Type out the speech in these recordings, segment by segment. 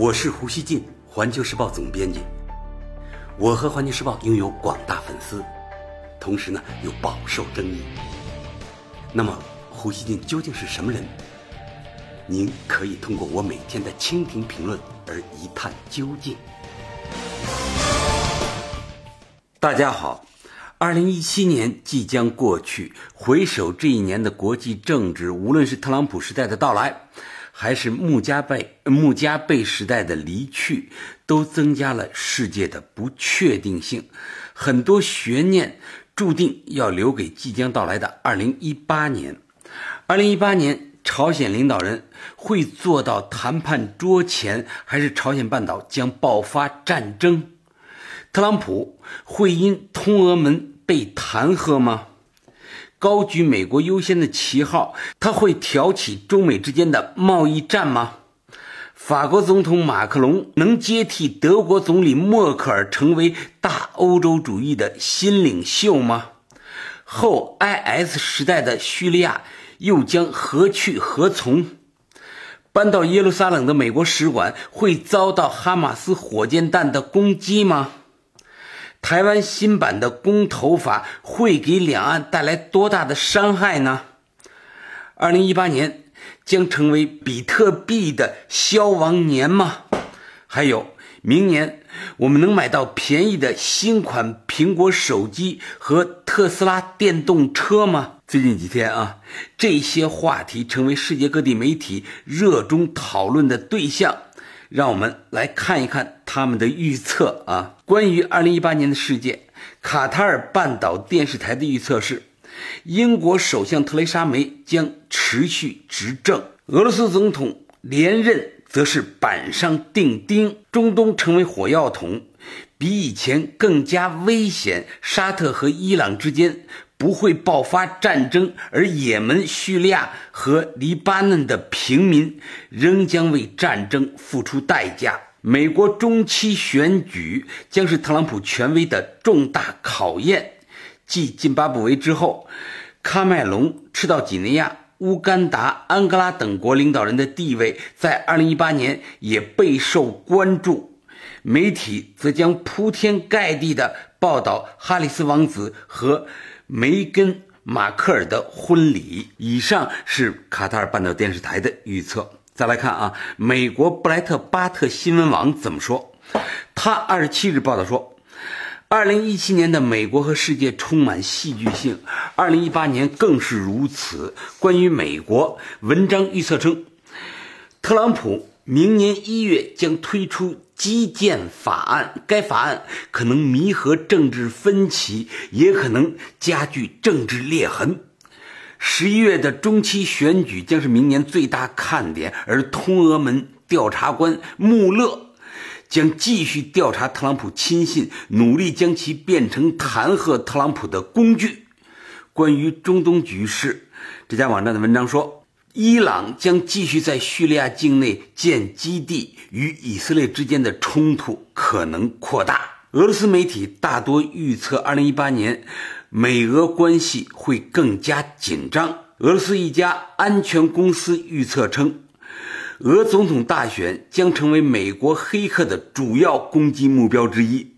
我是胡锡进，环球时报总编辑。我和环球时报拥有广大粉丝，同时呢又饱受争议。那么，胡锡进究竟是什么人？您可以通过我每天的蜻蜓评论而一探究竟。大家好，二零一七年即将过去，回首这一年的国际政治，无论是特朗普时代的到来，还是穆加贝穆加贝时代的离去，都增加了世界的不确定性，很多悬念注定要留给即将到来的二零一八年。二零一八年，朝鲜领导人会坐到谈判桌前，还是朝鲜半岛将爆发战争？特朗普会因通俄门被弹劾吗？高举美国优先的旗号，他会挑起中美之间的贸易战吗？法国总统马克龙能接替德国总理默克尔成为大欧洲主义的新领袖吗？后 IS 时代的叙利亚又将何去何从？搬到耶路撒冷的美国使馆会遭到哈马斯火箭弹的攻击吗？台湾新版的公投法会给两岸带来多大的伤害呢？二零一八年将成为比特币的消亡年吗？还有，明年我们能买到便宜的新款苹果手机和特斯拉电动车吗？最近几天啊，这些话题成为世界各地媒体热衷讨论的对象。让我们来看一看他们的预测啊。关于二零一八年的世界，卡塔尔半岛电视台的预测是：英国首相特蕾莎梅将持续执政，俄罗斯总统连任则是板上钉钉，中东成为火药桶，比以前更加危险。沙特和伊朗之间。不会爆发战争，而也门、叙利亚和黎巴嫩的平民仍将为战争付出代价。美国中期选举将是特朗普权威的重大考验。继津巴布韦之后，喀麦隆、赤道几内亚、乌干达、安哥拉等国领导人的地位在2018年也备受关注。媒体则将铺天盖地地报道哈里斯王子和。梅根·马克尔的婚礼。以上是卡塔尔半岛电视台的预测。再来看啊，美国布莱特巴特新闻网怎么说？他二十七日报道说，二零一七年的美国和世界充满戏剧性，二零一八年更是如此。关于美国，文章预测称，特朗普。明年一月将推出基建法案，该法案可能弥合政治分歧，也可能加剧政治裂痕。十一月的中期选举将是明年最大看点，而通俄门调查官穆勒将继续调查特朗普亲信，努力将其变成弹劾特朗普的工具。关于中东局势，这家网站的文章说。伊朗将继续在叙利亚境内建基地，与以色列之间的冲突可能扩大。俄罗斯媒体大多预测，2018年美俄关系会更加紧张。俄罗斯一家安全公司预测称，俄总统大选将成为美国黑客的主要攻击目标之一。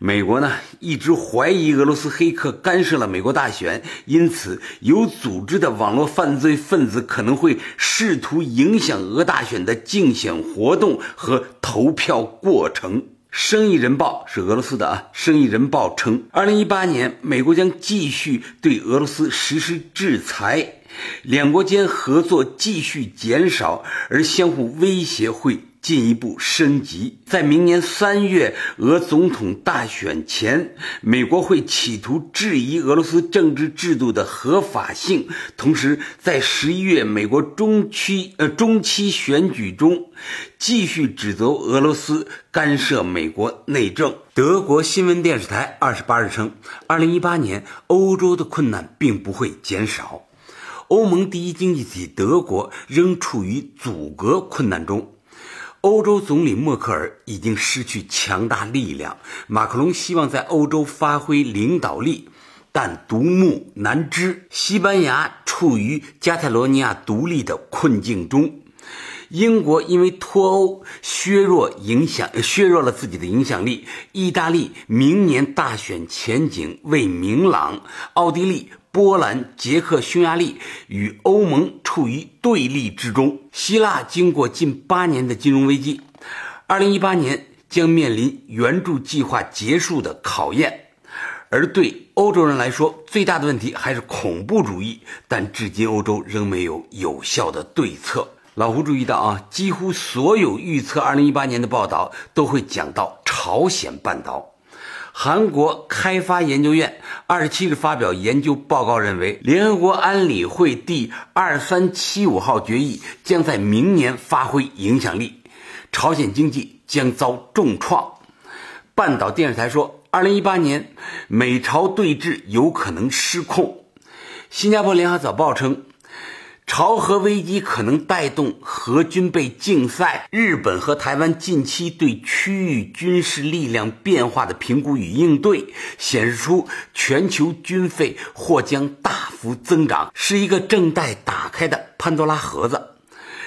美国呢一直怀疑俄罗斯黑客干涉了美国大选，因此有组织的网络犯罪分子可能会试图影响俄大选的竞选活动和投票过程。生意人报是俄罗斯的啊，生意人报称，二零一八年美国将继续对俄罗斯实施制裁，两国间合作继续减少，而相互威胁会。进一步升级，在明年三月俄总统大选前，美国会企图质疑俄罗斯政治制度的合法性。同时，在十一月美国中期呃中期选举中，继续指责俄罗斯干涉美国内政。德国新闻电视台二十八日称，二零一八年欧洲的困难并不会减少，欧盟第一经济体德国仍处于阻隔困难中。欧洲总理默克尔已经失去强大力量，马克龙希望在欧洲发挥领导力，但独木难支。西班牙处于加泰罗尼亚独立的困境中，英国因为脱欧削弱影响，削弱了自己的影响力。意大利明年大选前景未明朗。奥地利、波兰、捷克、匈牙利与欧盟处于对立之中。希腊经过近八年的金融危机，二零一八年将面临援助计划结束的考验。而对欧洲人来说，最大的问题还是恐怖主义，但至今欧洲仍没有有效的对策。老胡注意到啊，几乎所有预测2018年的报道都会讲到朝鲜半岛。韩国开发研究院27日发表研究报告，认为联合国安理会第2375号决议将在明年发挥影响力，朝鲜经济将遭重创。半岛电视台说，2018年美朝对峙有可能失控。新加坡联合早报称。朝核危机可能带动核军备竞赛。日本和台湾近期对区域军事力量变化的评估与应对，显示出全球军费或将大幅增长，是一个正待打开的潘多拉盒子。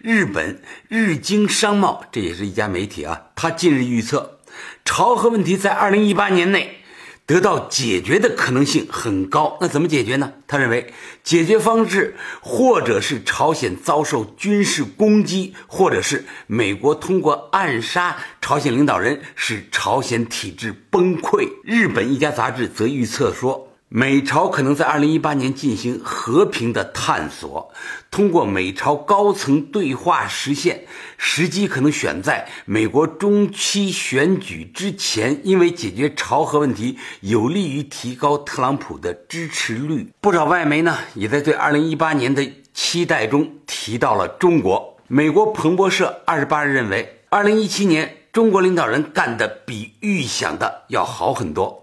日本日经商贸，这也是一家媒体啊，他近日预测，朝核问题在二零一八年内。得到解决的可能性很高，那怎么解决呢？他认为，解决方式或者是朝鲜遭受军事攻击，或者是美国通过暗杀朝鲜领导人，使朝鲜体制崩溃。日本一家杂志则预测说。美朝可能在二零一八年进行和平的探索，通过美朝高层对话实现。时机可能选在美国中期选举之前，因为解决朝核问题有利于提高特朗普的支持率。不少外媒呢也在对二零一八年的期待中提到了中国。美国彭博社二十八日认为，二零一七年中国领导人干的比预想的要好很多。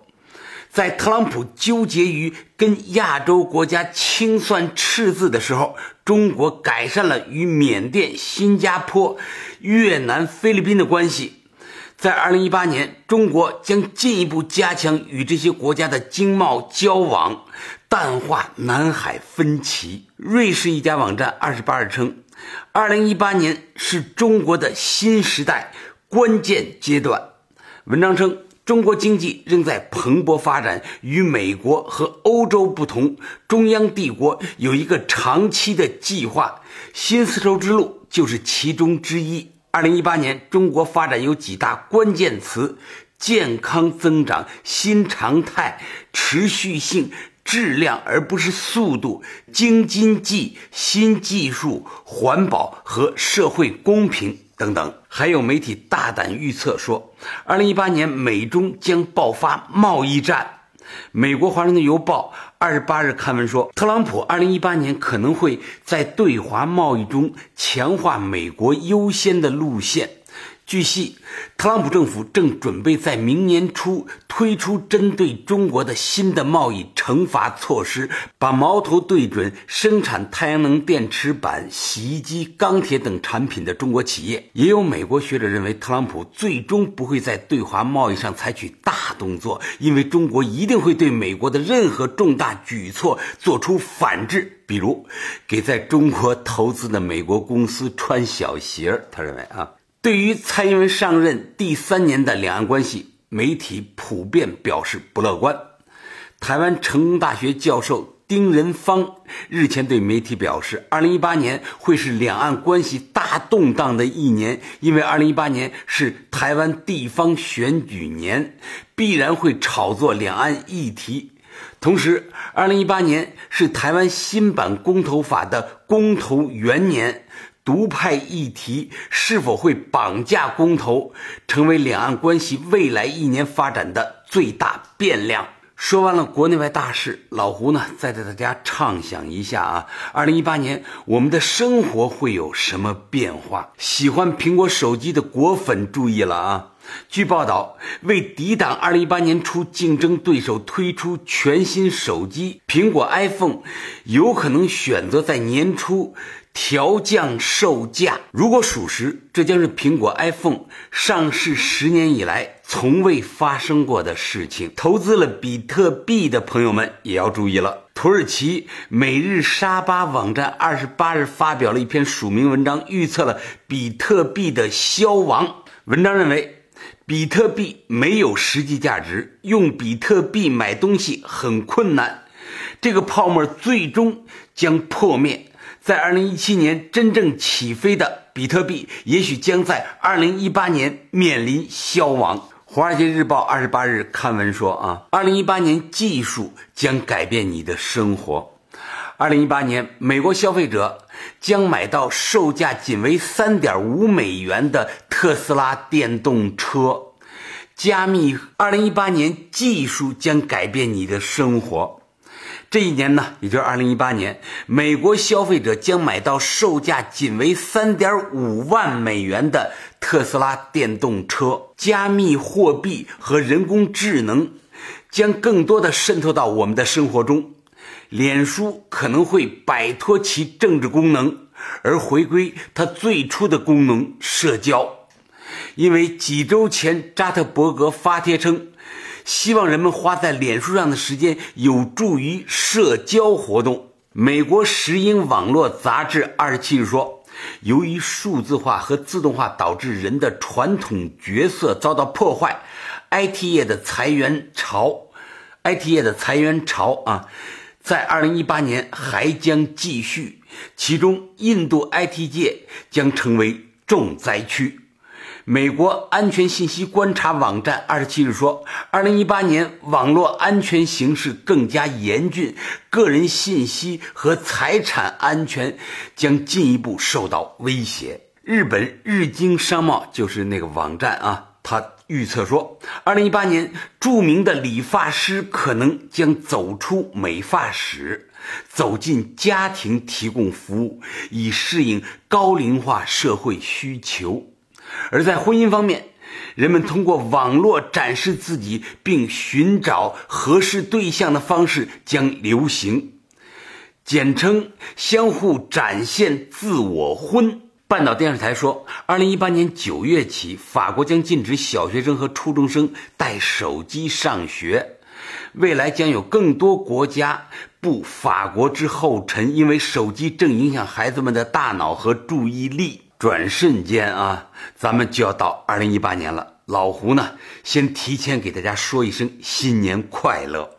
在特朗普纠结于跟亚洲国家清算赤字的时候，中国改善了与缅甸、新加坡、越南、菲律宾的关系。在2018年，中国将进一步加强与这些国家的经贸交往，淡化南海分歧。瑞士一家网站28日称，2018年是中国的新时代关键阶段。文章称。中国经济仍在蓬勃发展，与美国和欧洲不同，中央帝国有一个长期的计划，新丝绸之路就是其中之一。二零一八年，中国发展有几大关键词：健康增长、新常态、持续性、质量而不是速度、京津冀、新技术、环保和社会公平。等等，还有媒体大胆预测说，二零一八年美中将爆发贸易战。美国《华盛顿邮报》二十八日刊文说，特朗普二零一八年可能会在对华贸易中强化美国优先的路线。据悉，特朗普政府正准备在明年初推出针对中国的新的贸易惩罚措施，把矛头对准生产太阳能电池板、洗衣机、钢铁等产品的中国企业。也有美国学者认为，特朗普最终不会在对华贸易上采取大动作，因为中国一定会对美国的任何重大举措做出反制，比如给在中国投资的美国公司穿小鞋。他认为啊。对于蔡英文上任第三年的两岸关系，媒体普遍表示不乐观。台湾成功大学教授丁仁芳日前对媒体表示，二零一八年会是两岸关系大动荡的一年，因为二零一八年是台湾地方选举年，必然会炒作两岸议题。同时，二零一八年是台湾新版公投法的公投元年。独派议题是否会绑架公投，成为两岸关系未来一年发展的最大变量。说完了国内外大事，老胡呢再带大家畅想一下啊，二零一八年我们的生活会有什么变化？喜欢苹果手机的果粉注意了啊！据报道，为抵挡二零一八年初竞争对手推出全新手机，苹果 iPhone 有可能选择在年初。调降售价，如果属实，这将是苹果 iPhone 上市十年以来从未发生过的事情。投资了比特币的朋友们也要注意了。土耳其每日沙巴网站二十八日发表了一篇署名文章，预测了比特币的消亡。文章认为，比特币没有实际价值，用比特币买东西很困难，这个泡沫最终将破灭。在二零一七年真正起飞的比特币，也许将在二零一八年面临消亡。《华尔街日报》二十八日刊文说：“啊，二零一八年技术将改变你的生活。二零一八年，美国消费者将买到售价仅为三点五美元的特斯拉电动车。加密，二零一八年技术将改变你的生活。”这一年呢，也就是二零一八年，美国消费者将买到售价仅为三点五万美元的特斯拉电动车。加密货币和人工智能将更多的渗透到我们的生活中。脸书可能会摆脱其政治功能，而回归它最初的功能——社交。因为几周前，扎特伯格发帖称。希望人们花在脸书上的时间有助于社交活动。美国石英网络杂志二十七日说，由于数字化和自动化导致人的传统角色遭到破坏，IT 业的裁员潮，IT 业的裁员潮啊，在二零一八年还将继续，其中印度 IT 界将成为重灾区。美国安全信息观察网站二十七日说，二零一八年网络安全形势更加严峻，个人信息和财产安全将进一步受到威胁。日本日经商贸就是那个网站啊，它预测说，二零一八年著名的理发师可能将走出美发室，走进家庭提供服务，以适应高龄化社会需求。而在婚姻方面，人们通过网络展示自己并寻找合适对象的方式将流行，简称“相互展现自我婚”。半岛电视台说，二零一八年九月起，法国将禁止小学生和初中生带手机上学。未来将有更多国家步法国之后尘，因为手机正影响孩子们的大脑和注意力。转瞬间啊，咱们就要到二零一八年了。老胡呢，先提前给大家说一声新年快乐。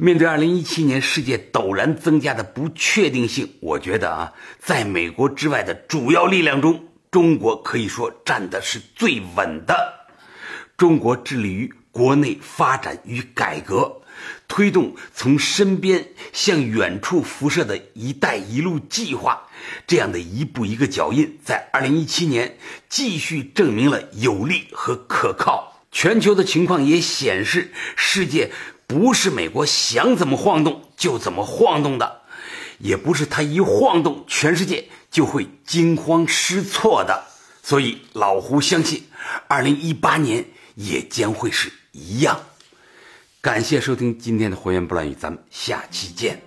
面对二零一七年世界陡然增加的不确定性，我觉得啊，在美国之外的主要力量中，中国可以说站的是最稳的。中国致力于国内发展与改革。推动从身边向远处辐射的一带一路计划，这样的一步一个脚印，在二零一七年继续证明了有力和可靠。全球的情况也显示，世界不是美国想怎么晃动就怎么晃动的，也不是它一晃动，全世界就会惊慌失措的。所以，老胡相信，二零一八年也将会是一样。感谢收听今天的《火焰不乱语》，咱们下期见。